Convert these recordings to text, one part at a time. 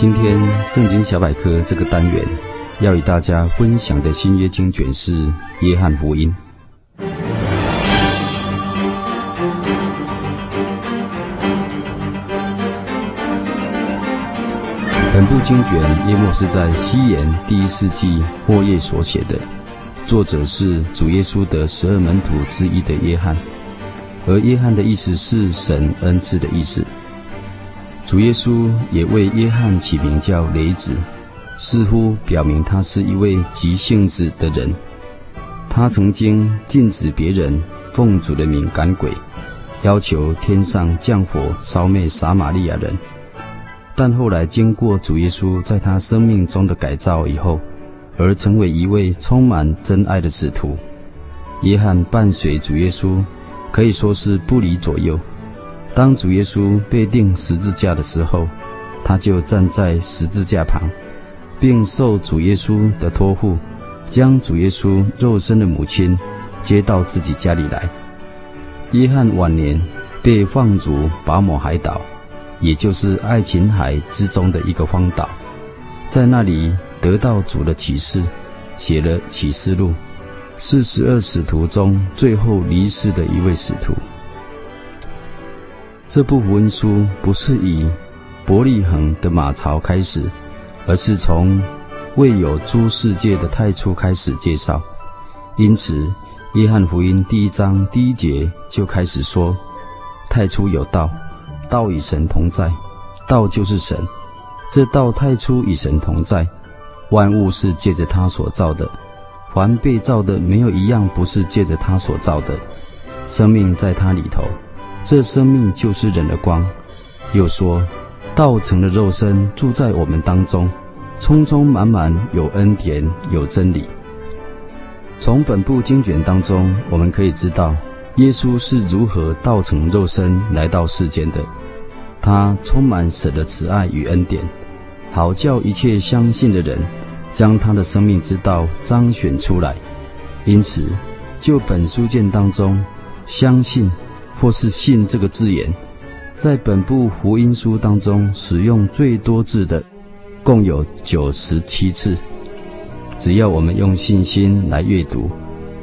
今天《圣经小百科》这个单元要与大家分享的新约经卷是《约翰福音》。本部经卷约莫是在西元第一世纪末叶所写的，作者是主耶稣的十二门徒之一的约翰，而约翰的意思是神恩赐的意思。主耶稣也为约翰起名叫雷子，似乎表明他是一位急性子的人。他曾经禁止别人奉主的名赶鬼，要求天上降火烧灭撒玛利亚人。但后来经过主耶稣在他生命中的改造以后，而成为一位充满真爱的使徒。约翰伴随主耶稣，可以说是不离左右。当主耶稣被钉十字架的时候，他就站在十字架旁，并受主耶稣的托付，将主耶稣肉身的母亲接到自己家里来。约翰晚年被放逐拔摩海岛，也就是爱琴海之中的一个荒岛，在那里得到主的启示，写了启示录，是十二使徒中最后离世的一位使徒。这部福音书不是以伯利恒的马槽开始，而是从未有诸世界的太初开始介绍。因此，《约翰福音》第一章第一节就开始说：“太初有道，道与神同在，道就是神。这道太初与神同在，万物是借着他所造的，凡被造的没有一样不是借着他所造的。生命在他里头。”这生命就是人的光，又说，道成的肉身，住在我们当中，充充满满有恩典，有真理。从本部经卷当中，我们可以知道，耶稣是如何道成肉身来到世间的。他充满神的慈爱与恩典，好叫一切相信的人，将他的生命之道彰显出来。因此，就本书卷当中，相信。或是信这个字眼，在本部福音书当中使用最多字的，共有九十七次。只要我们用信心来阅读，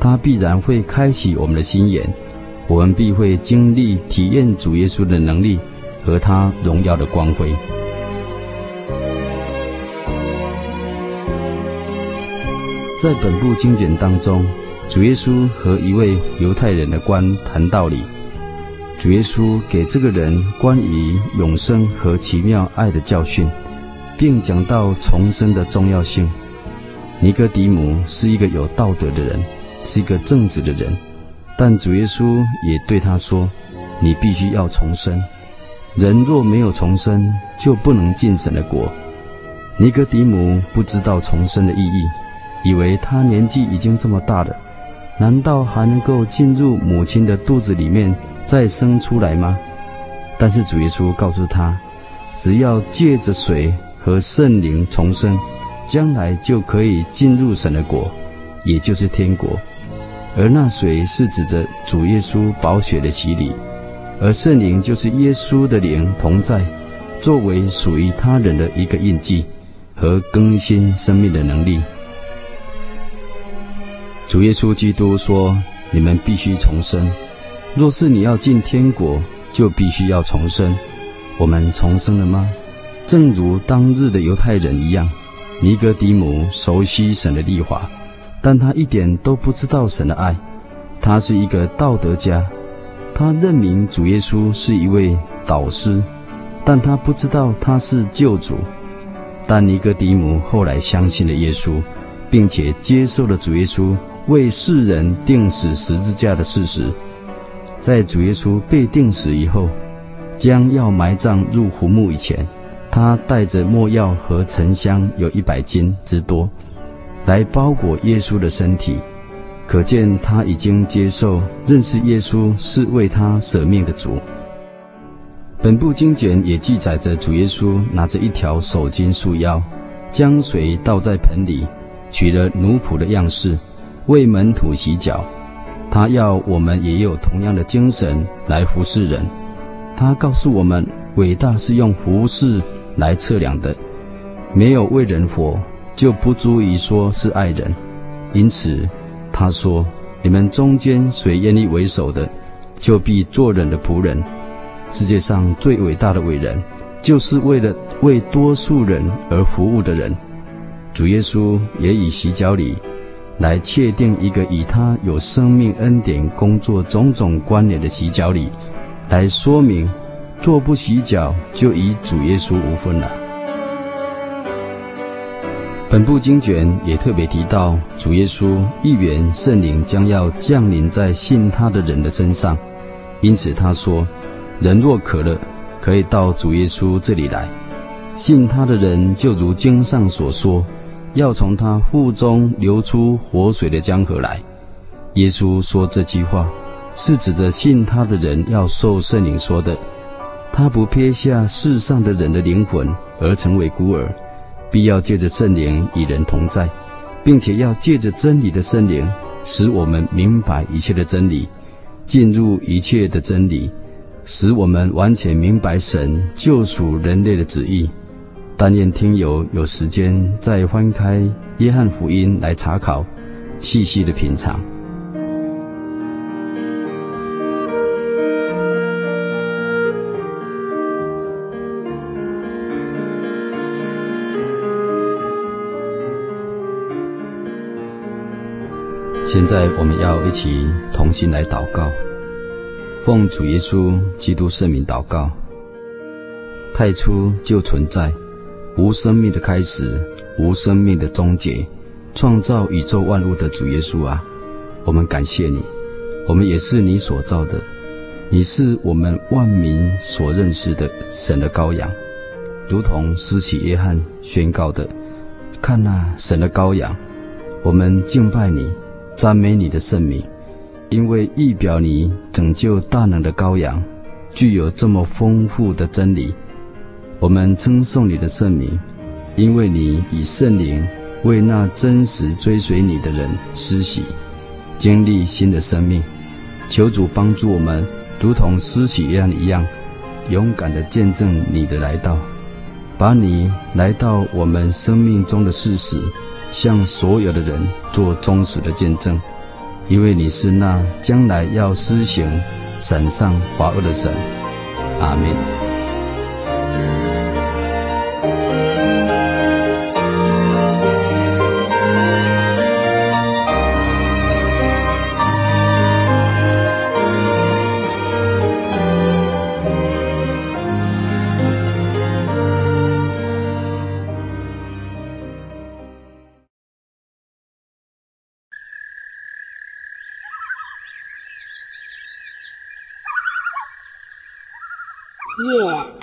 它必然会开启我们的心眼，我们必会经历体验主耶稣的能力和他荣耀的光辉。在本部经卷当中，主耶稣和一位犹太人的官谈道理。主耶稣给这个人关于永生和奇妙爱的教训，并讲到重生的重要性。尼哥底母是一个有道德的人，是一个正直的人，但主耶稣也对他说：“你必须要重生。人若没有重生，就不能进神的国。”尼哥底母不知道重生的意义，以为他年纪已经这么大了，难道还能够进入母亲的肚子里面？再生出来吗？但是主耶稣告诉他，只要借着水和圣灵重生，将来就可以进入神的国，也就是天国。而那水是指着主耶稣宝血的洗礼，而圣灵就是耶稣的灵同在，作为属于他人的一个印记和更新生命的能力。主耶稣基督说：“你们必须重生。”若是你要进天国，就必须要重生。我们重生了吗？正如当日的犹太人一样，尼哥底母熟悉神的律法，但他一点都不知道神的爱。他是一个道德家，他认明主耶稣是一位导师，但他不知道他是救主。但尼哥底母后来相信了耶稣，并且接受了主耶稣为世人钉死十字架的事实。在主耶稣被钉死以后，将要埋葬入坟墓以前，他带着墨药和沉香有一百斤之多，来包裹耶稣的身体。可见他已经接受认识耶稣是为他舍命的主。本部经卷也记载着主耶稣拿着一条手巾束腰，将水倒在盆里，取了奴仆的样式，为门徒洗脚。他要我们也有同样的精神来服侍人。他告诉我们，伟大是用服侍来测量的，没有为人活，就不足以说是爱人。因此。他说：“你们中间谁愿意为首的，就必做人的仆人。世界上最伟大的伟人，就是为了为多数人而服务的人。主耶稣也以洗脚礼来确定一个以他有生命恩典工作种种关联的洗脚礼，来说明，若不洗脚，就与主耶稣无分了。”本部经卷也特别提到，主耶稣预言圣灵将要降临在信他的人的身上，因此他说：“人若渴了，可以到主耶稣这里来。信他的人就如经上所说，要从他腹中流出活水的江河来。”耶稣说这句话，是指着信他的人要受圣灵说的。他不撇下世上的人的灵魂而成为孤儿。必要借着圣灵与人同在，并且要借着真理的圣灵，使我们明白一切的真理，进入一切的真理，使我们完全明白神救赎人类的旨意。但愿听友有时间再翻开约翰福音来查考，细细的品尝。现在我们要一起同心来祷告，奉主耶稣基督圣名祷告。太初就存在，无生命的开始，无生命的终结，创造宇宙万物的主耶稣啊，我们感谢你。我们也是你所造的，你是我们万民所认识的神的羔羊，如同施洗约翰宣告的：“看那，神的羔羊，我们敬拜你。”赞美你的圣名，因为预表你拯救大能的羔羊，具有这么丰富的真理。我们称颂你的圣名，因为你以圣灵为那真实追随你的人施洗，经历新的生命。求主帮助我们，如同施洗一样一样，勇敢地见证你的来到，把你来到我们生命中的事实。向所有的人做忠实的见证，因为你是那将来要施行审判罚恶的神。阿门。